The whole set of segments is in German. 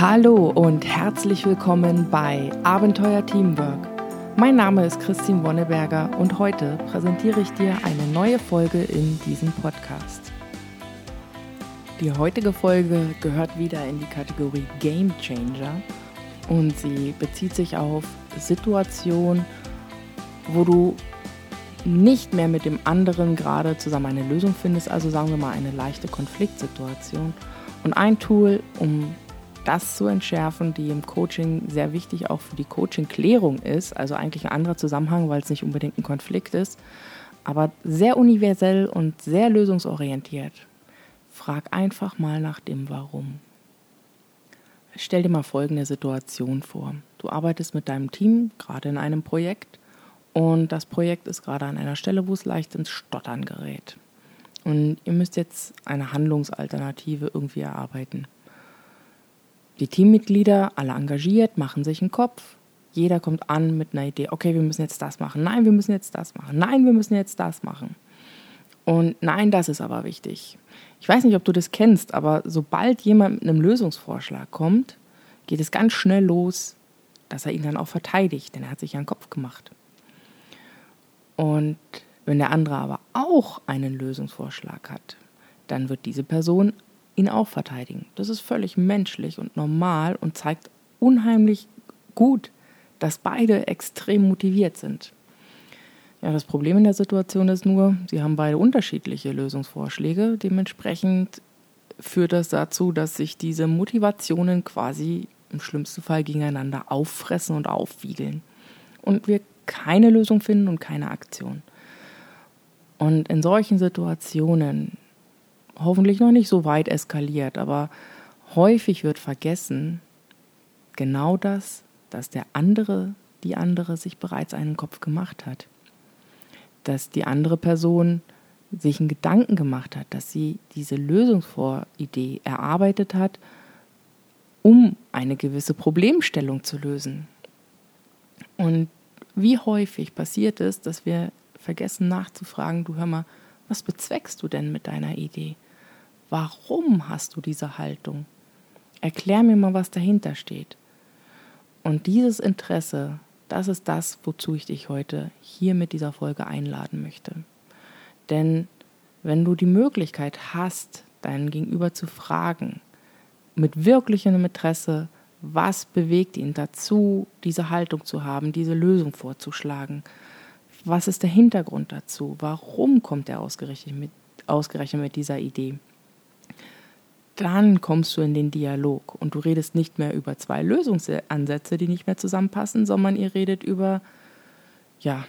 Hallo und herzlich willkommen bei Abenteuer Teamwork. Mein Name ist Christine Wonneberger und heute präsentiere ich dir eine neue Folge in diesem Podcast. Die heutige Folge gehört wieder in die Kategorie Game Changer und sie bezieht sich auf Situationen, wo du nicht mehr mit dem anderen gerade zusammen eine Lösung findest, also sagen wir mal eine leichte Konfliktsituation. Und ein Tool, um das zu entschärfen, die im Coaching sehr wichtig auch für die Coaching-Klärung ist, also eigentlich ein anderer Zusammenhang, weil es nicht unbedingt ein Konflikt ist, aber sehr universell und sehr lösungsorientiert. Frag einfach mal nach dem Warum. Stell dir mal folgende Situation vor. Du arbeitest mit deinem Team gerade in einem Projekt und das Projekt ist gerade an einer Stelle, wo es leicht ins Stottern gerät. Und ihr müsst jetzt eine Handlungsalternative irgendwie erarbeiten. Die Teammitglieder, alle engagiert, machen sich einen Kopf. Jeder kommt an mit einer Idee, okay, wir müssen jetzt das machen. Nein, wir müssen jetzt das machen. Nein, wir müssen jetzt das machen. Und nein, das ist aber wichtig. Ich weiß nicht, ob du das kennst, aber sobald jemand mit einem Lösungsvorschlag kommt, geht es ganz schnell los, dass er ihn dann auch verteidigt, denn er hat sich ja einen Kopf gemacht. Und wenn der andere aber auch einen Lösungsvorschlag hat, dann wird diese Person ihn auch verteidigen. Das ist völlig menschlich und normal und zeigt unheimlich gut, dass beide extrem motiviert sind. Ja, das Problem in der Situation ist nur, sie haben beide unterschiedliche Lösungsvorschläge. Dementsprechend führt das dazu, dass sich diese Motivationen quasi im schlimmsten Fall gegeneinander auffressen und aufwiegeln. Und wir keine Lösung finden und keine Aktion. Und in solchen Situationen hoffentlich noch nicht so weit eskaliert, aber häufig wird vergessen, genau das, dass der andere, die andere sich bereits einen Kopf gemacht hat. Dass die andere Person sich einen Gedanken gemacht hat, dass sie diese Lösungsvoridee erarbeitet hat, um eine gewisse Problemstellung zu lösen. Und wie häufig passiert es, dass wir vergessen nachzufragen, du hör mal, was bezweckst du denn mit deiner Idee? Warum hast du diese Haltung? Erklär mir mal, was dahinter steht. Und dieses Interesse, das ist das, wozu ich dich heute hier mit dieser Folge einladen möchte. Denn wenn du die Möglichkeit hast, deinen Gegenüber zu fragen, mit wirklichem Interesse, was bewegt ihn dazu, diese Haltung zu haben, diese Lösung vorzuschlagen? Was ist der Hintergrund dazu? Warum kommt er ausgerechnet mit, ausgerechnet mit dieser Idee? Dann kommst du in den Dialog und du redest nicht mehr über zwei Lösungsansätze, die nicht mehr zusammenpassen, sondern ihr redet über ja,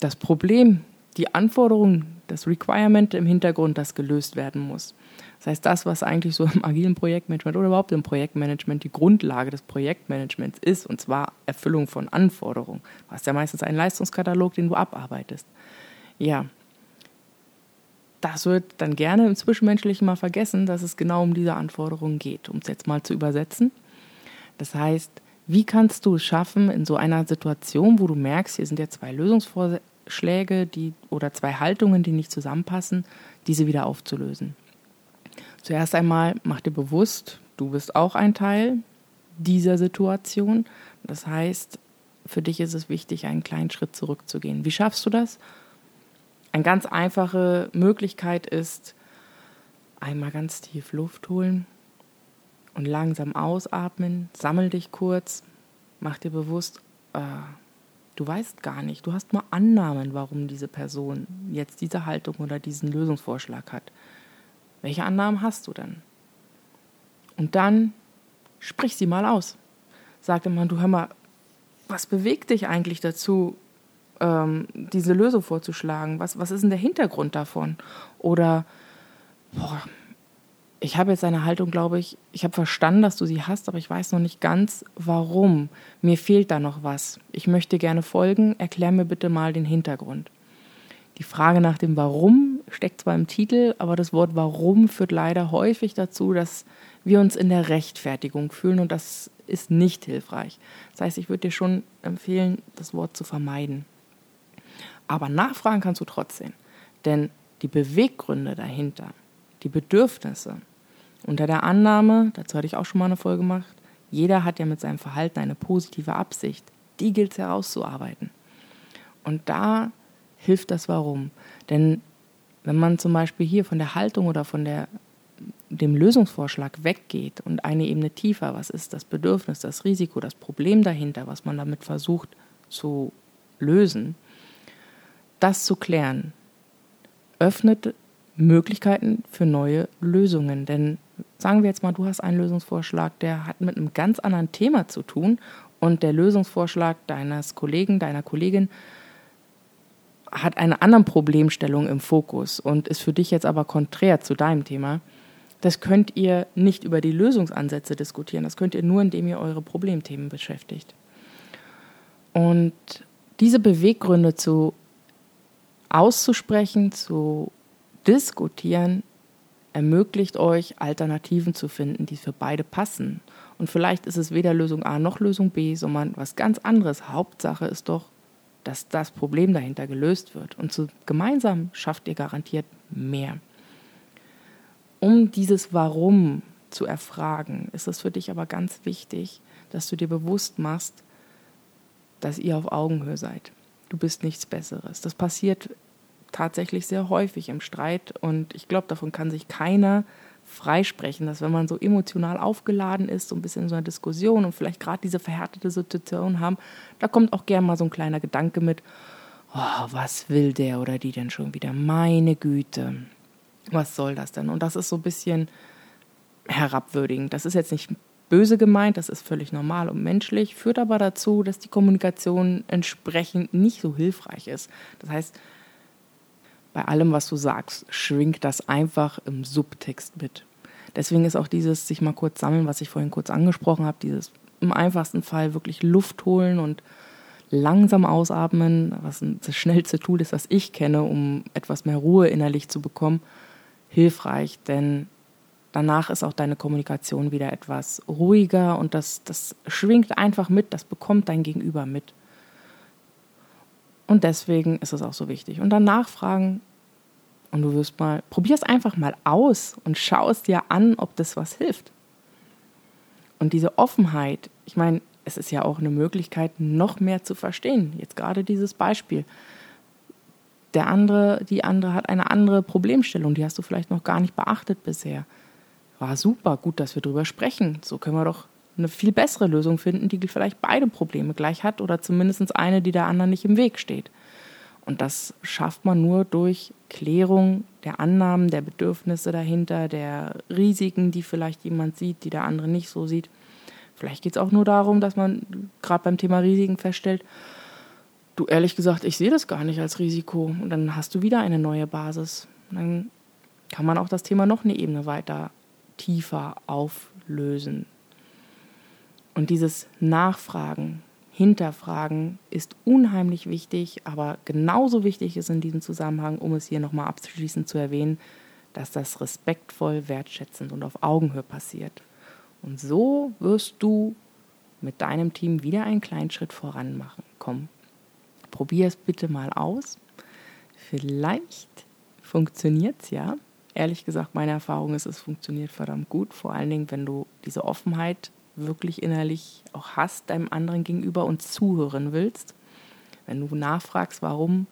das Problem, die Anforderung, das Requirement im Hintergrund, das gelöst werden muss. Das heißt, das, was eigentlich so im agilen Projektmanagement oder überhaupt im Projektmanagement die Grundlage des Projektmanagements ist, und zwar Erfüllung von Anforderungen. Du hast ja meistens einen Leistungskatalog, den du abarbeitest. Ja, das wird dann gerne im Zwischenmenschlichen mal vergessen, dass es genau um diese Anforderungen geht, um es jetzt mal zu übersetzen. Das heißt, wie kannst du es schaffen, in so einer Situation, wo du merkst, hier sind ja zwei Lösungsvorschläge die, oder zwei Haltungen, die nicht zusammenpassen, diese wieder aufzulösen? Zuerst einmal mach dir bewusst, du bist auch ein Teil dieser Situation. Das heißt, für dich ist es wichtig, einen kleinen Schritt zurückzugehen. Wie schaffst du das? Eine ganz einfache Möglichkeit ist, einmal ganz tief Luft holen und langsam ausatmen. Sammel dich kurz, mach dir bewusst, äh, du weißt gar nicht, du hast nur Annahmen, warum diese Person jetzt diese Haltung oder diesen Lösungsvorschlag hat. Welche Annahmen hast du denn? Und dann sprich sie mal aus. Sag dir mal, du hör mal, was bewegt dich eigentlich dazu, ähm, diese Lösung vorzuschlagen? Was, was ist denn der Hintergrund davon? Oder, boah, ich habe jetzt eine Haltung, glaube ich, ich habe verstanden, dass du sie hast, aber ich weiß noch nicht ganz, warum. Mir fehlt da noch was. Ich möchte gerne folgen. Erklär mir bitte mal den Hintergrund. Die Frage nach dem Warum steckt zwar im Titel, aber das Wort Warum führt leider häufig dazu, dass wir uns in der Rechtfertigung fühlen und das ist nicht hilfreich. Das heißt, ich würde dir schon empfehlen, das Wort zu vermeiden. Aber nachfragen kannst du trotzdem. Denn die Beweggründe dahinter, die Bedürfnisse, unter der Annahme, dazu hatte ich auch schon mal eine Folge gemacht, Jeder hat ja mit seinem Verhalten eine positive Absicht. Die gilt es herauszuarbeiten. Und da hilft das Warum. Denn wenn man zum Beispiel hier von der Haltung oder von der, dem Lösungsvorschlag weggeht und eine Ebene tiefer, was ist das Bedürfnis, das Risiko, das Problem dahinter, was man damit versucht zu lösen, das zu klären, öffnet Möglichkeiten für neue Lösungen. Denn sagen wir jetzt mal, du hast einen Lösungsvorschlag, der hat mit einem ganz anderen Thema zu tun und der Lösungsvorschlag deines Kollegen, deiner Kollegin hat eine andere Problemstellung im Fokus und ist für dich jetzt aber konträr zu deinem Thema. Das könnt ihr nicht über die Lösungsansätze diskutieren. Das könnt ihr nur, indem ihr eure Problemthemen beschäftigt. Und diese Beweggründe zu auszusprechen, zu diskutieren, ermöglicht euch, Alternativen zu finden, die für beide passen. Und vielleicht ist es weder Lösung A noch Lösung B, sondern was ganz anderes. Hauptsache ist doch, dass das Problem dahinter gelöst wird. Und so gemeinsam schafft ihr garantiert mehr. Um dieses Warum zu erfragen, ist es für dich aber ganz wichtig, dass du dir bewusst machst, dass ihr auf Augenhöhe seid. Du bist nichts Besseres. Das passiert tatsächlich sehr häufig im Streit und ich glaube, davon kann sich keiner freisprechen, dass wenn man so emotional aufgeladen ist, so ein bisschen in so einer Diskussion und vielleicht gerade diese verhärtete Situation haben, da kommt auch gern mal so ein kleiner Gedanke mit, oh, was will der oder die denn schon wieder? Meine Güte, was soll das denn? Und das ist so ein bisschen herabwürdigend. Das ist jetzt nicht böse gemeint, das ist völlig normal und menschlich, führt aber dazu, dass die Kommunikation entsprechend nicht so hilfreich ist. Das heißt, bei allem, was du sagst, schwingt das einfach im Subtext mit. Deswegen ist auch dieses sich mal kurz sammeln, was ich vorhin kurz angesprochen habe, dieses im einfachsten Fall wirklich Luft holen und langsam ausatmen, was das schnellste Tool ist, was ich kenne, um etwas mehr Ruhe innerlich zu bekommen, hilfreich, denn danach ist auch deine Kommunikation wieder etwas ruhiger und das, das schwingt einfach mit, das bekommt dein Gegenüber mit. Und deswegen ist es auch so wichtig. Und dann nachfragen und du wirst mal, probier es einfach mal aus und schau es dir an, ob das was hilft. Und diese Offenheit, ich meine, es ist ja auch eine Möglichkeit, noch mehr zu verstehen. Jetzt gerade dieses Beispiel. Der andere, die andere hat eine andere Problemstellung, die hast du vielleicht noch gar nicht beachtet bisher. War super, gut, dass wir drüber sprechen. So können wir doch eine viel bessere Lösung finden, die vielleicht beide Probleme gleich hat oder zumindest eine, die der anderen nicht im Weg steht. Und das schafft man nur durch Klärung der Annahmen, der Bedürfnisse dahinter, der Risiken, die vielleicht jemand sieht, die der andere nicht so sieht. Vielleicht geht es auch nur darum, dass man gerade beim Thema Risiken feststellt, du ehrlich gesagt, ich sehe das gar nicht als Risiko. Und dann hast du wieder eine neue Basis. Dann kann man auch das Thema noch eine Ebene weiter tiefer auflösen. Und dieses Nachfragen, Hinterfragen ist unheimlich wichtig, aber genauso wichtig ist in diesem Zusammenhang, um es hier nochmal abzuschließend zu erwähnen, dass das respektvoll, wertschätzend und auf Augenhöhe passiert. Und so wirst du mit deinem Team wieder einen kleinen Schritt voran machen. Komm, probier es bitte mal aus. Vielleicht funktioniert es ja. Ehrlich gesagt, meine Erfahrung ist, es funktioniert verdammt gut. Vor allen Dingen, wenn du diese Offenheit wirklich innerlich auch hast deinem anderen gegenüber und zuhören willst. Wenn du nachfragst, warum,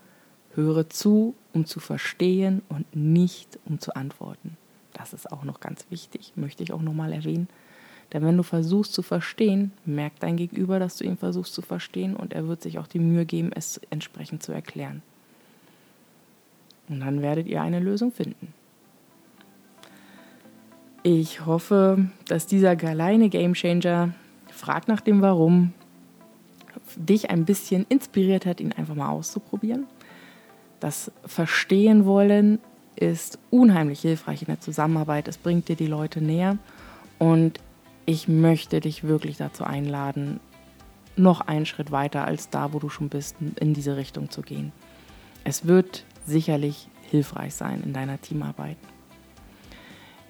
höre zu, um zu verstehen und nicht um zu antworten. Das ist auch noch ganz wichtig, möchte ich auch nochmal erwähnen. Denn wenn du versuchst zu verstehen, merkt dein Gegenüber, dass du ihn versuchst zu verstehen und er wird sich auch die Mühe geben, es entsprechend zu erklären. Und dann werdet ihr eine Lösung finden. Ich hoffe, dass dieser kleine Gamechanger, frag nach dem Warum, dich ein bisschen inspiriert hat, ihn einfach mal auszuprobieren. Das Verstehen wollen ist unheimlich hilfreich in der Zusammenarbeit. Es bringt dir die Leute näher. Und ich möchte dich wirklich dazu einladen, noch einen Schritt weiter als da, wo du schon bist, in diese Richtung zu gehen. Es wird sicherlich hilfreich sein in deiner Teamarbeit.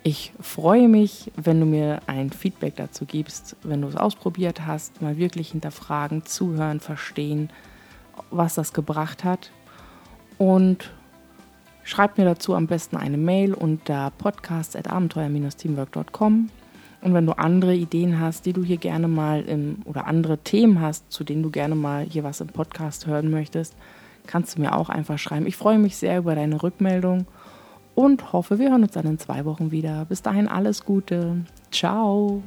Ich freue mich, wenn du mir ein Feedback dazu gibst, wenn du es ausprobiert hast, mal wirklich hinterfragen, zuhören, verstehen, was das gebracht hat. Und schreib mir dazu am besten eine Mail unter podcast.abenteuer-teamwork.com. Und wenn du andere Ideen hast, die du hier gerne mal im, oder andere Themen hast, zu denen du gerne mal hier was im Podcast hören möchtest, kannst du mir auch einfach schreiben. Ich freue mich sehr über deine Rückmeldung und hoffe, wir hören uns dann in zwei Wochen wieder. Bis dahin alles Gute. Ciao.